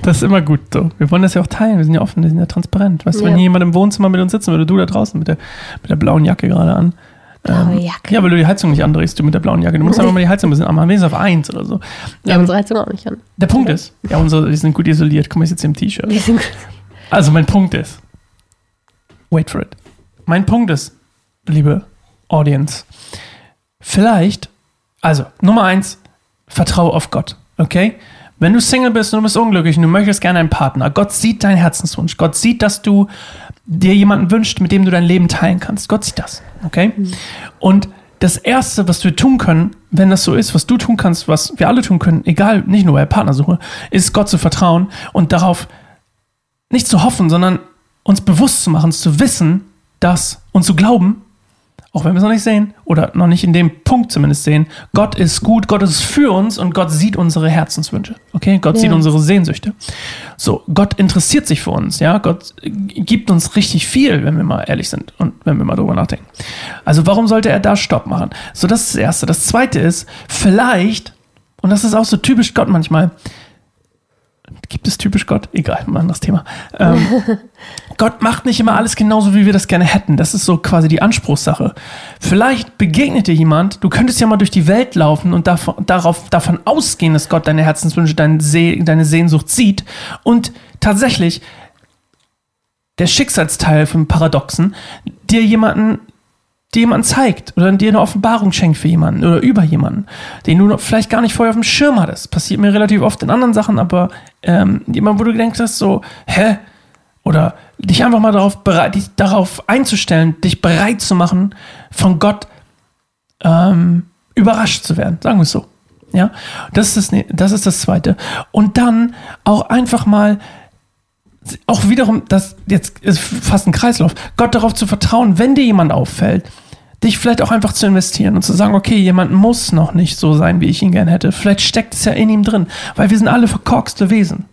das ist immer gut so. Wir wollen das ja auch teilen. Wir sind ja offen, wir sind ja transparent. Weißt du, wenn Ja. hier jemand im Wohnzimmer mit uns sitzen würde, du da draußen mit der, mit der blauen Jacke gerade an. Blaue Ähm, Jacke. Ja, weil du die Heizung nicht andrehst, du mit der blauen Jacke. Du musst einfach mal die Heizung ein bisschen anmachen, wenigstens auf eins oder so. Wir haben unsere Heizung auch nicht an. Der Punkt ist, ja, unsere, die sind gut isoliert. Guck mal, ich sitze im T-Shirt. Also mein Punkt ist, wait for it. Mein Punkt ist, liebe Audience, vielleicht, also Nummer eins, vertraue auf Gott, okay? Wenn du Single bist und du bist unglücklich und du möchtest gerne einen Partner, Gott sieht deinen Herzenswunsch. Gott sieht, dass du dir jemanden wünscht, mit dem du dein Leben teilen kannst. Gott sieht das. Okay? Und das Erste, was wir tun können, wenn das so ist, was du tun kannst, was wir alle tun können, egal, nicht nur bei Partnersuche, ist Gott zu vertrauen und darauf nicht zu hoffen, sondern uns bewusst zu machen, zu wissen, dass und zu glauben, auch wenn wir es noch nicht sehen oder noch nicht in dem Punkt zumindest sehen, Gott ist gut, Gott ist für uns und Gott sieht unsere Herzenswünsche. Okay, Gott Ja. sieht unsere Sehnsüchte. So, Gott interessiert sich für uns, ja, Gott gibt uns richtig viel, wenn wir mal ehrlich sind und wenn wir mal drüber nachdenken. Also, warum sollte er da Stopp machen? So, das ist das Erste. Das Zweite ist, vielleicht, und das ist auch so typisch Gott manchmal, Gibt es typisch Gott? Egal, ein anderes Thema. Ähm, Gott macht nicht immer alles genauso, wie wir das gerne hätten. Das ist so quasi die Anspruchssache. Vielleicht begegnet dir jemand, du könntest ja mal durch die Welt laufen und davon, darauf, davon ausgehen, dass Gott deine Herzenswünsche, deine, See, deine Sehnsucht sieht. Und tatsächlich, der Schicksalsteil vom Paradoxen, dir jemanden dir jemanden zeigt oder dir eine Offenbarung schenkt für jemanden oder über jemanden, den du vielleicht gar nicht vorher auf dem Schirm hattest. Passiert mir relativ oft in anderen Sachen, aber ähm, jemand, wo du gedacht hast, so, hä? Oder dich einfach mal darauf bereit, dich darauf einzustellen, dich bereit zu machen, von Gott ähm, überrascht zu werden, sagen wir es so. Ja, das ist das, ne- das ist das Zweite. Und dann auch einfach mal auch wiederum, das jetzt ist fast ein Kreislauf, Gott darauf zu vertrauen, wenn dir jemand auffällt, dich vielleicht auch einfach zu investieren und zu sagen, okay, jemand muss noch nicht so sein, wie ich ihn gern hätte. Vielleicht steckt es ja in ihm drin, weil wir sind alle verkorkste Wesen.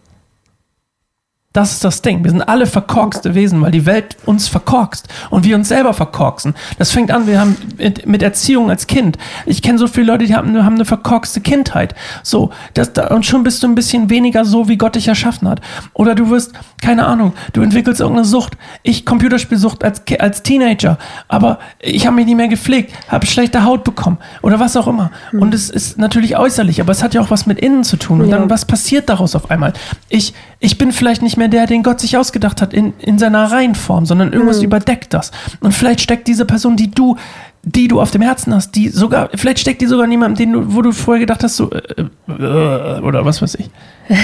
Das ist das Ding. Wir sind alle verkorkste Wesen, weil die Welt uns verkorkst und wir uns selber verkorksen. Das fängt an, wir haben mit, mit Erziehung als Kind. Ich kenne so viele Leute, die haben, haben eine verkorkste Kindheit. So, das, da, und schon bist du ein bisschen weniger so, wie Gott dich erschaffen hat. Oder du wirst, keine Ahnung, du entwickelst irgendeine Sucht. Ich Computerspielsucht als, als Teenager, aber ich habe mich nicht mehr gepflegt, habe schlechte Haut bekommen oder was auch immer. Und es ist natürlich äußerlich, aber es hat ja auch was mit innen zu tun. Und Ja. dann, was passiert daraus auf einmal? Ich, ich bin vielleicht nicht mehr der, den Gott sich ausgedacht hat in, in seiner Reihenform, sondern irgendwas überdeckt das. Und vielleicht steckt diese Person, die du, die du auf dem Herzen hast, die sogar, vielleicht steckt die sogar in jemandem, den du, wo du vorher gedacht hast, so, äh, äh, oder was weiß ich.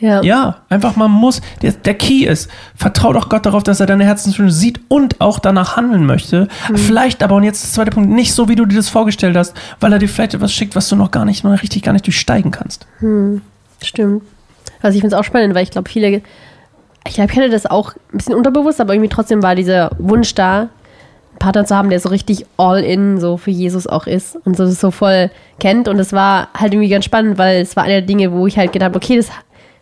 Ja. Ja, einfach man muss, der, der Key ist, vertrau doch Gott darauf, dass er deine Herzenswünsche sieht und auch danach handeln möchte. Vielleicht aber, und jetzt das zweite Punkt, nicht so, wie du dir das vorgestellt hast, weil er dir vielleicht etwas schickt, was du noch gar nicht, noch richtig gar nicht durchsteigen kannst. Stimmt. Also ich finde es auch spannend, weil ich glaube, viele, ich glaube, ich hatte das auch ein bisschen unterbewusst, aber irgendwie trotzdem war dieser Wunsch da, einen Partner zu haben, der so richtig all in so für Jesus auch ist und so das so voll kennt. Und es war halt irgendwie ganz spannend, weil es war eine der Dinge, wo ich halt gedacht habe, okay, das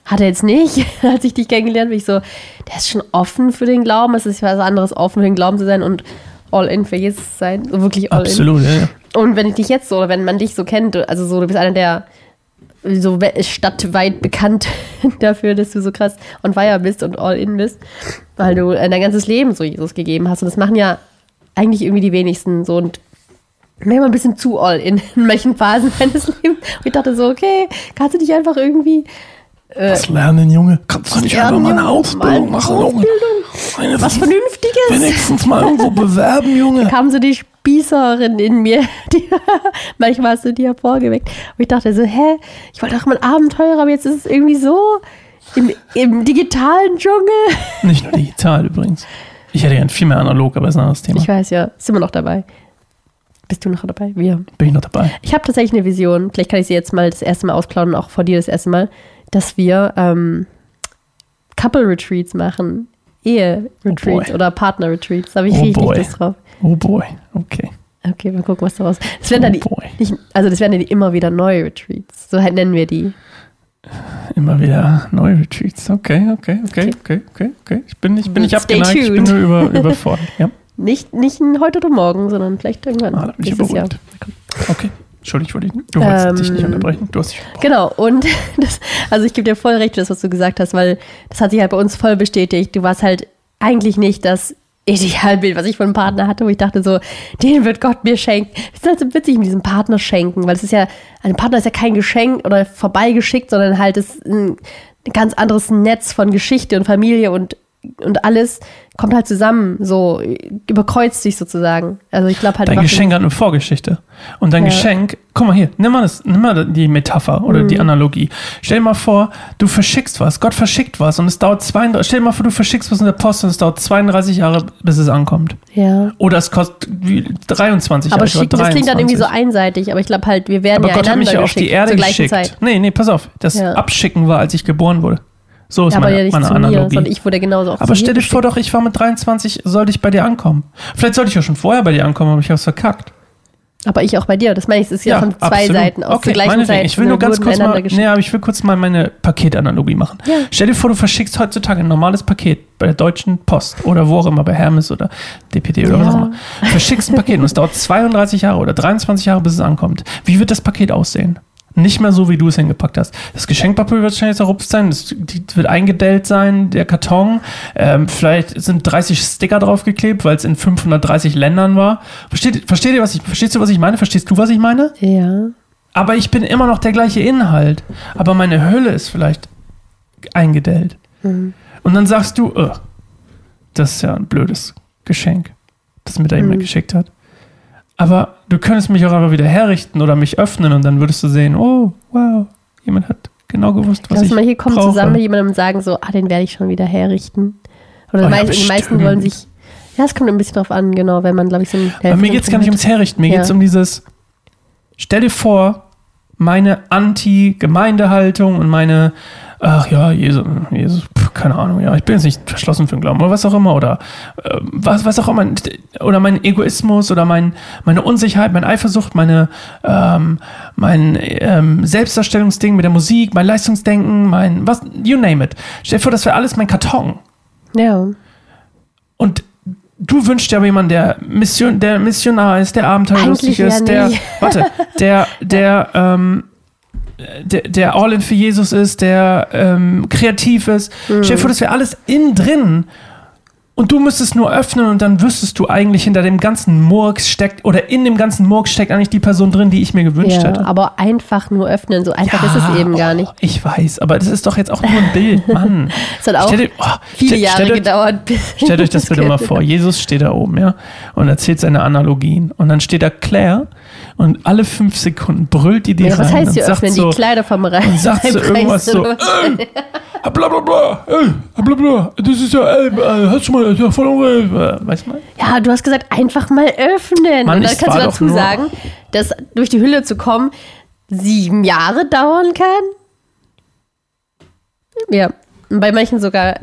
hat er jetzt nicht, als ich dich kennengelernt habe. Ich so, der ist schon offen für den Glauben. Es ist was anderes, offen für den Glauben zu sein und all in für Jesus zu sein. So wirklich all in. Absolut, ja, ja. Und wenn ich dich jetzt so, oder wenn man dich so kennt, also so, du bist einer der so we- stadtweit bekannt dafür, dass du so krass on fire bist und all in bist, weil du äh, dein ganzes Leben so Jesus gegeben hast. Und das machen ja eigentlich irgendwie die wenigsten so und manchmal ein bisschen zu all in in manchen Phasen meines Lebens. Und ich dachte so, okay, kannst du dich einfach irgendwie Was lernen, Junge? Kannst du nicht einfach mal eine? Ausbildung machen, Junge? Ausbildung. Eine- was Vernünftiges? Wenigstens mal irgendwo bewerben, Junge. kam so die Spießerin in mir, die manchmal hast du die hervorgeweckt. Und ich dachte so, hä, ich wollte doch mal ein Abenteuer, aber jetzt ist es irgendwie so im, im digitalen Dschungel. Nicht nur digital übrigens. Ich hätte gern viel mehr analog, aber ist ein anderes Thema. Ich weiß ja, ist immer noch dabei. Bist du noch dabei? Wir. Bin ich noch dabei. Ich habe tatsächlich eine Vision, vielleicht kann ich sie jetzt mal das erste Mal ausplaudern, auch vor dir das erste Mal, dass wir ähm, Couple-Retreats machen. Ehe-Retreats boy. oder Partner-Retreats. Da habe ich Oh richtig boy. Lust drauf. Oh boy, okay. Okay, mal gucken, was daraus. Das werden dann Oh die, boy. nicht, also das werden dann die immer wieder neue Retreats. So halt nennen wir die. Immer wieder neue Retreats. Okay, okay, okay, okay, okay, okay. Ich bin, ich bin nicht Stay abgeneigt, ich bin tuned. nur über, überfordert. Ja, Nicht, nicht heute oder morgen, sondern vielleicht irgendwann. ah, da bin ich beruhigt. Okay. Entschuldigung, ich wollte dich, du wolltest Ähm, dich nicht unterbrechen. Du hast dich Genau, und das, also ich gebe dir voll recht für das, was du gesagt hast, weil das hat sich halt bei uns voll bestätigt. Du warst halt eigentlich nicht das Idealbild, was ich von einem Partner hatte, wo ich dachte so, den wird Gott mir schenken. Das ist halt so witzig mit diesem Partner schenken, weil es ist ja, ein Partner ist ja kein Geschenk oder vorbeigeschickt, sondern halt ist ein, ein ganz anderes Netz von Geschichte und Familie und und alles kommt halt zusammen, so überkreuzt sich sozusagen. Also ich glaube halt. Dein Geschenk hat eine Vorgeschichte. Und dein Ja. Geschenk, guck mal hier, nimm mal, das, nimm mal die Metapher oder Mhm. die Analogie. Stell dir mal vor, du verschickst was, Gott verschickt was und es dauert 32, stell dir mal vor, du verschickst was in der Post und es dauert 32 Jahre, bis es ankommt. Ja. Oder es kostet wie 23 Aber Jahre. schicken, das klingt dann irgendwie so 23. einseitig, aber ich glaube halt, wir werden Aber ja Gott hat mich ja auf die Erde geschickt. Zeit. Nee, nee, pass auf. Das Ja. Abschicken war, als ich geboren wurde. So ist Ja, aber meine, ja nicht meine zu mir, Analogie. sondern ich wurde genauso auch aber stell dir vor doch, ich war mit 23, sollte ich bei dir ankommen. Vielleicht sollte ich ja schon vorher bei dir ankommen, aber ich hab's verkackt. geschickt. Aber ich auch bei dir. Das meine ich, es ist ja, von zwei absolut. Seiten aus okay, zur gleichen. Zeit. Ich will nur Wir ganz kurz mal, nee, aber ich will kurz mal meine Paketanalogie machen. Ja. Stell dir vor, du verschickst heutzutage ein normales Paket bei der Deutschen Post oder wo auch immer, bei Hermes oder DPD oder was Ja. auch immer. Verschickst ein Paket und es dauert 32 Jahre oder 23 Jahre, bis es ankommt. Wie wird das Paket aussehen? Nicht mehr so, wie du es hingepackt hast. Das Geschenkpapier wird wahrscheinlich zerrupft sein, das die wird eingedellt sein, der Karton. Ähm, vielleicht sind 30 Sticker draufgeklebt, weil es in 530 Ländern war. Versteht, versteht ihr, was ich, verstehst du, was ich meine? Verstehst du, was ich meine? Ja. Aber ich bin immer noch der gleiche Inhalt. Aber meine Hülle ist vielleicht eingedellt. Mhm. Und dann sagst du, "Ugh, das ist ja ein blödes Geschenk, das mir da jemand Mhm. geschickt hat. Aber du könntest mich auch einfach wieder herrichten oder mich öffnen und dann würdest du sehen, oh, wow, jemand hat genau gewusst, was Lass ich mal hier kommen brauche. zusammen mit jemandem und sagen so, ah, den werde ich schon wieder herrichten. Oder Oh ja, die meisten wollen sich, ja, es kommt ein bisschen drauf an, genau, wenn man, glaube ich, so ein Aber mir geht es gar nicht ums Herrichten, mir Ja. geht es um dieses, stell dir vor, meine Anti-Gemeindehaltung und meine, ach ja, Jesus, Jesus pf, keine Ahnung, ja, ich bin jetzt nicht verschlossen für den Glauben oder was auch immer oder äh, was, was auch immer, oder mein Egoismus oder mein, meine Unsicherheit, meine Eifersucht, meine, ähm, mein ähm, Selbstdarstellungsding mit der Musik, mein Leistungsdenken, mein, was, you name it. Stell dir vor, das wäre alles mein Karton. Ja. Und du wünschst dir aber jemanden, der, Mission, der Missionar ist, der abenteuerlustig ist, eher der, warte, der, der, ähm, der, der all in für Jesus ist, der ähm, kreativ ist. Hm. Stell dir vor, das wäre alles innen drin. Und du müsstest nur öffnen und dann wüsstest du eigentlich, hinter dem ganzen Murks steckt, oder in dem ganzen Murks steckt eigentlich die Person drin, die ich mir gewünscht ja. hätte. Aber einfach nur öffnen, so einfach ist es eben oh, gar nicht. Ich weiß, aber das ist doch jetzt auch nur ein Bild, Mann. Es hat auch Stell dir- oh, viele Jahre stell dir- gedauert. Stellt euch das bitte mal vor. Jesus steht da oben, ja, und erzählt seine Analogien. Und dann steht da Claire und alle fünf Sekunden brüllt die die Ja, rein was heißt sagt öffnen? so, die Kleider vom Reis. und sagt so irgendwas so, ey, bla bla bla, ey, bla bla, das ist ja, äh, hast du mal, das ist ja voll, äh, weißt du mal? Ja, du hast gesagt, einfach mal öffnen. Mann, und dann kannst du dazu sagen, dass durch die Hülle zu kommen sieben Jahre dauern kann. Ja, bei manchen sogar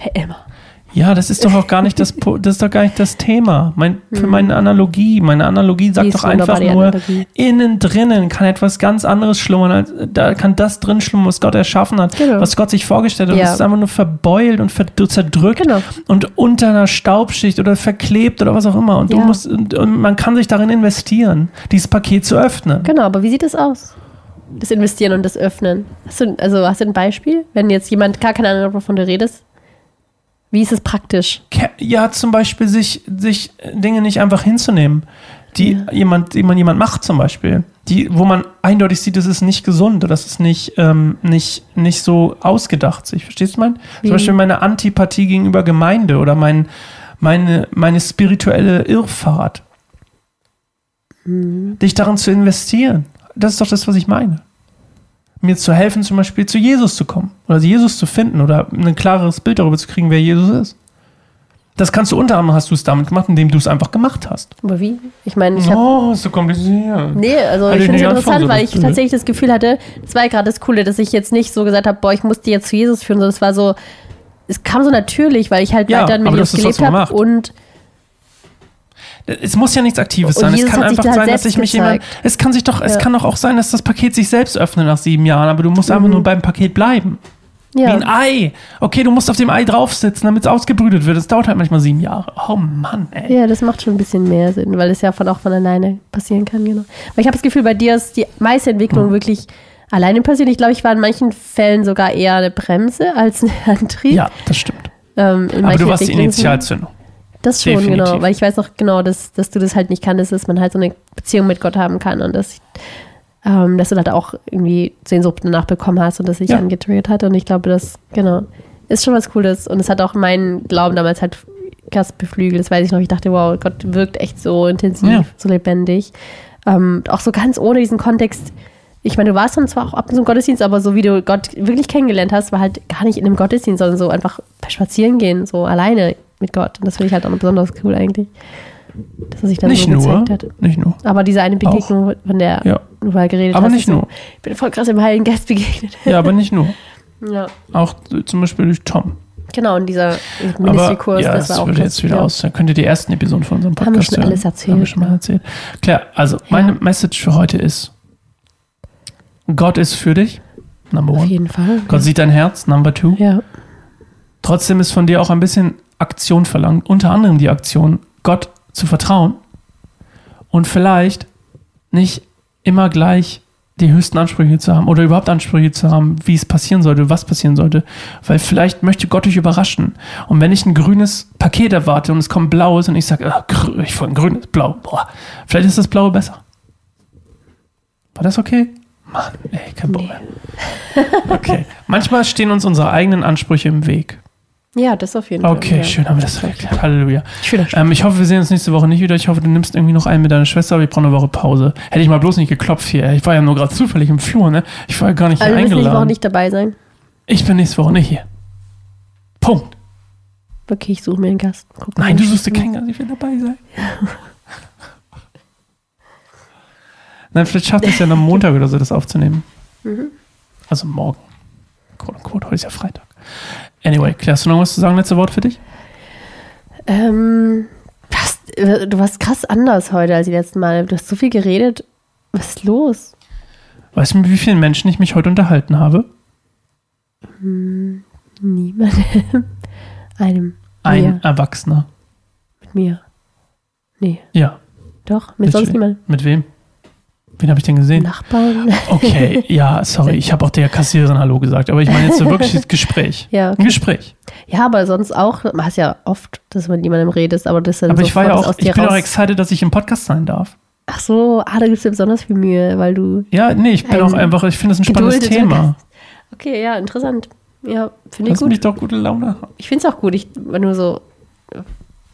für immer. Ja, das ist doch auch gar nicht das, das ist doch gar nicht das Thema. Mein, für meine Analogie, meine Analogie sagt doch einfach nur, Analogie. innen drinnen kann etwas ganz anderes schlummern, als, da kann das drin schlummern, was Gott erschaffen hat, Genau. was Gott sich vorgestellt hat. Und Ja. es ist einfach nur verbeult und verd- zerdrückt Genau. und unter einer Staubschicht oder verklebt oder was auch immer. Und du Ja. musst, und, und man kann sich darin investieren, dieses Paket zu öffnen. Genau, aber wie sieht das aus? Das Investieren und das Öffnen. Hast du, also hast du ein Beispiel? Wenn jetzt jemand gar keine Ahnung hat, wovon du redest, wie ist es praktisch? Ja, zum Beispiel sich, sich Dinge nicht einfach hinzunehmen, die jemand, die man jemand macht zum Beispiel, die, wo man eindeutig sieht, das ist nicht gesund oder das ist nicht, ähm, nicht, nicht so ausgedacht. sich. Verstehst du mein? Wie? Zum Beispiel meine Antipathie gegenüber Gemeinde oder mein, meine, meine spirituelle Irrfahrt. Dich darin zu investieren. Das ist doch das, was ich meine. Mir zu helfen, zum Beispiel zu Jesus zu kommen oder Jesus zu finden oder ein klareres Bild darüber zu kriegen, wer Jesus ist. Das kannst du unter anderem, hast du es damit gemacht, indem du es einfach gemacht hast. Aber wie? Ich meine, ich habe Oh, ist so kompliziert. Nee, also Hatte ich finde es interessant, weil ich tatsächlich das Gefühl hatte, das war ja gerade das Coole, dass ich jetzt nicht so gesagt habe, boah, ich muss die jetzt zu Jesus führen, sondern es war so, es kam so natürlich, weil ich halt Ja, weiter mit Jesus gelebt habe und Es muss ja nichts Aktives sein. Es kann einfach sein, dass sich mich jemand. gezeigt. Es kann sich doch, es Ja. kann doch auch sein, dass das Paket sich selbst öffnet nach sieben Jahren, aber du musst einfach nur beim Paket bleiben. Wie ja, ein Ei. Okay, du musst auf dem Ei draufsitzen, damit es ausgebrütet wird. Das dauert halt manchmal sieben Jahre. Oh Mann, ey. ja, das macht schon ein bisschen mehr Sinn, weil es ja von auch von alleine passieren kann, genau. Aber ich habe das Gefühl, bei dir ist die meiste Entwicklung wirklich alleine passiert. Ich glaube, ich war in manchen Fällen sogar eher eine Bremse als ein Antrieb. Ja, das stimmt. Ähm, Aber du warst die Initialzündung. Das schon, Definitiv. genau. Weil ich weiß noch genau, dass, dass du das halt nicht kanntest, dass man halt so eine Beziehung mit Gott haben kann und dass, ähm, dass du halt auch irgendwie Sehnsucht danach bekommen hast und das sich Ja. angetriggert hat. Und ich glaube, dass, genau, ist schon was Cooles. Und es hat auch meinen Glauben damals halt krass beflügelt. Das weiß ich noch. Ich dachte, wow, Gott wirkt echt so intensiv, Ja. so lebendig. Ähm, auch so ganz ohne diesen Kontext. Ich meine, du warst dann zwar auch ab und zu im Gottesdienst, aber so wie du Gott wirklich kennengelernt hast, war halt gar nicht in einem Gottesdienst, sondern so einfach Spazieren gehen, so alleine mit Gott. Und das finde ich halt auch besonders cool eigentlich. Dass er sich dann Nicht so nur, gezeigt hat. nicht nur. Aber diese eine Begegnung, von der Ja. du mal geredet Aber hast. nicht ist so, nur. Ich bin voll krass im Heiligen Geist begegnet. Ja, aber nicht nur. Ja. Auch zum Beispiel durch Tom. Genau, und dieser Aber Ministry-Kurs, ja, das das war auch würde jetzt wieder ja. aus. Dann könnt ihr die ersten Episoden von unserem Haben wir Podcast schon hören. alles erzählt, Haben wir schon mal ja. erzählt. Klar, also meine Message für heute ist, Gott ist für dich, number Auf one. jeden Fall. Gott sieht dein Herz, number two. Ja. Trotzdem ist von dir auch ein bisschen Aktion verlangt, unter anderem die Aktion, Gott zu vertrauen und vielleicht nicht immer gleich die höchsten Ansprüche zu haben oder überhaupt Ansprüche zu haben, wie es passieren sollte, was passieren sollte, weil vielleicht möchte Gott dich überraschen. Und wenn ich ein grünes Paket erwarte und es kommt blaues und ich sage, ah, ich wollte ein grünes, blau, boah, vielleicht ist das blaue besser. War das okay? Mann, ey, kein Bock mehr. Okay. Manchmal stehen uns unsere eigenen Ansprüche im Weg. Ja, das auf jeden Fall. Okay, schön haben wir das erklärt. Halleluja. Ähm, ich hoffe, wir sehen uns nächste Woche nicht wieder. Ich hoffe, du nimmst irgendwie noch einen mit deiner Schwester, aber ich brauche eine Woche Pause. Hätte ich mal bloß nicht geklopft hier. Ich war ja nur gerade zufällig im Flur, ne? Ich war ja gar nicht hier Also, du nächste Woche eingeladen. nicht dabei sein. Ich bin nächste Woche nicht hier. Punkt. Okay, ich suche mir einen Gast. Guck Nein, du suchst dir keinen Gast, ich will dabei sein. Nein, vielleicht schafft es ja am Montag oder so, das aufzunehmen. Mhm. Also morgen. Quote, unquote, heute ist ja Freitag. Anyway, Claire, hast du noch was zu sagen? Letzte Wort für dich? Ähm, äh, du warst krass anders heute als die letzten Mal. Du hast so viel geredet. Was ist los? Weißt du, mit wie vielen Menschen ich mich heute unterhalten habe? Niemandem. Einem. Ein Mir. Erwachsener. Mit mir. Nee, Ja. doch. Mit sonst Literally. niemandem. Mit wem? Wen habe ich denn gesehen? Nachbarn. Okay, ja, sorry, ich habe auch der Kassiererin Hallo gesagt, aber ich meine jetzt so wirklich das Gespräch. Ja, Ein okay. Gespräch. Ja, aber sonst auch. Man hast ja oft, dass du mit niemandem redest, aber das dann Aber ich war ja auch, ich bin auch excited, dass ich im Podcast sein darf. Ach so, ah, da gibst du besonders viel Mühe, weil du. Ja, nee, ich bin Ein auch einfach, ich finde es ein spannendes Thema. Okay, ja, interessant. Ja, finde ich gut. mich doch gute Laune haben. Ich finde es auch gut. Ich war nur so.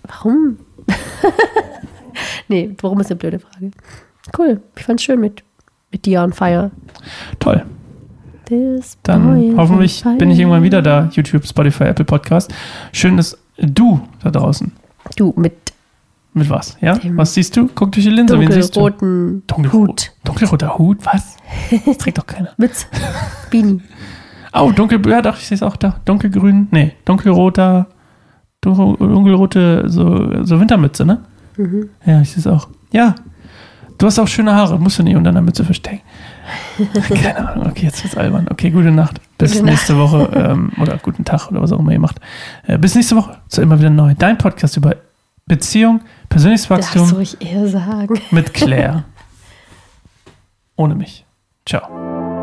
Warum? nee, warum ist eine blöde Frage. Cool. Ich fand's schön mit, mit dir on fire. Toll. This Dann hoffentlich bin ich irgendwann wieder da. YouTube, Spotify, Apple Podcast. Schön, dass du da draußen. Du mit Mit was? Ja? Dem Was siehst du? Guck durch die Linse. Wen siehst du? dunkelroten Dunkelrot. Hut. Dunkelroter Hut? Was? Das trägt doch keiner. Mütze. Beanie. Oh, dunkel, ja doch, ich sehe es auch da. Dunkelgrün, nee, dunkelroter, dunkel- dunkelrote, so, so Wintermütze, ne? Mhm. Ja, ich sehe es auch. Ja, du hast auch schöne Haare, musst du nicht unter einer Mütze verstecken. Keine Ahnung, okay, jetzt wird's albern. Okay, gute Nacht. Bis Gute nächste Woche, ähm, oder guten Tag oder was auch immer ihr macht. Äh, bis nächste Woche, zu immer wieder neu. Dein Podcast über Beziehung, persönliches Wachstum du ruhig eher sagen. mit Claire. Ohne mich. Ciao.